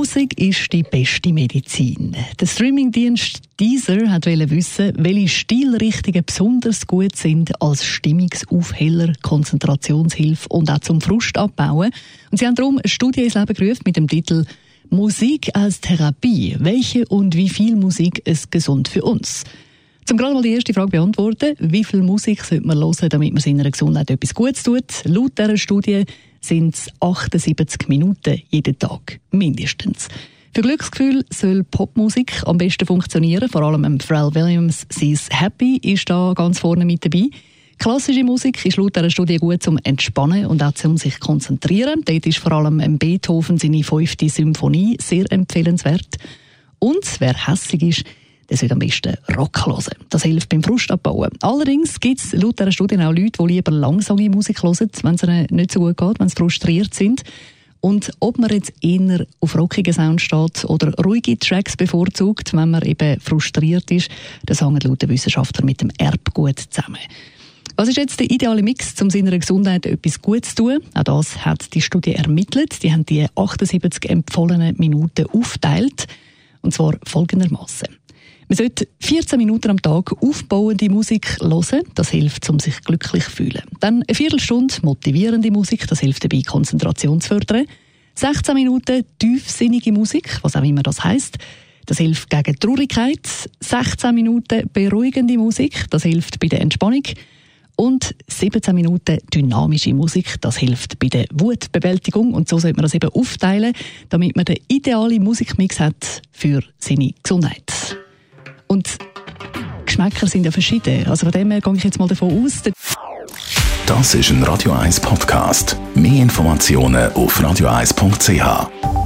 Musik ist die beste Medizin. Der Streamingdienst Deezer hat wissen, welche Stilrichtungen besonders gut sind als Stimmungsaufheller, Konzentrationshilfe und auch zum Frust abbauen. Und sie haben darum eine Studie ins Leben gerufen mit dem Titel Musik als Therapie. Welche und wie viel Musik ist gesund für uns? Zum gerade mal die erste Frage beantworten. Wie viel Musik sollte man hören, damit man seiner Gesundheit etwas Gutes tut? Laut dieser Studie sind es 78 Minuten jeden Tag. Mindestens. Für Glücksgefühl soll Popmusik am besten funktionieren. Vor allem Pharrell Williams «She's Happy» ist da ganz vorne mit dabei. Klassische Musik ist laut dieser Studie gut zum Entspannen und auch zum sich konzentrieren. Dort ist vor allem Beethoven seine fünfte Symphonie sehr empfehlenswert. Und wer hässlich ist, der sollte am besten Rock hören. Das hilft beim Frust abbauen. Allerdings gibt es laut dieser Studie auch Leute, die lieber langsame Musik hören, wenn es ihnen nicht so gut geht, wenn sie frustriert sind. Und ob man jetzt eher auf rockigen Sound steht oder ruhige Tracks bevorzugt, wenn man eben frustriert ist, das hängt laut den Wissenschaftlern mit dem Erbgut zusammen. Was ist jetzt der ideale Mix, um seiner Gesundheit etwas Gutes zu tun? Auch das hat die Studie ermittelt. Die haben die 78 empfohlenen Minuten aufteilt. Und zwar folgendermaßen. Man sollte 14 Minuten am Tag aufbauende Musik hören. Das hilft, um sich glücklich zu fühlen. Dann eine Viertelstunde motivierende Musik. Das hilft dabei, Konzentration zu fördern. 16 Minuten tiefsinnige Musik, was auch immer das heißt. Das hilft gegen Traurigkeit. 16 Minuten beruhigende Musik. Das hilft bei der Entspannung. Und 17 Minuten dynamische Musik, das hilft bei der Wutbewältigung. Und so sollte man das eben aufteilen, damit man den idealen Musikmix hat für seine Gesundheit. Und Geschmäcker sind ja verschieden. Also von dem her gehe ich jetzt mal davon aus. Das ist ein Radio 1 Podcast. Mehr Informationen auf radio1.ch.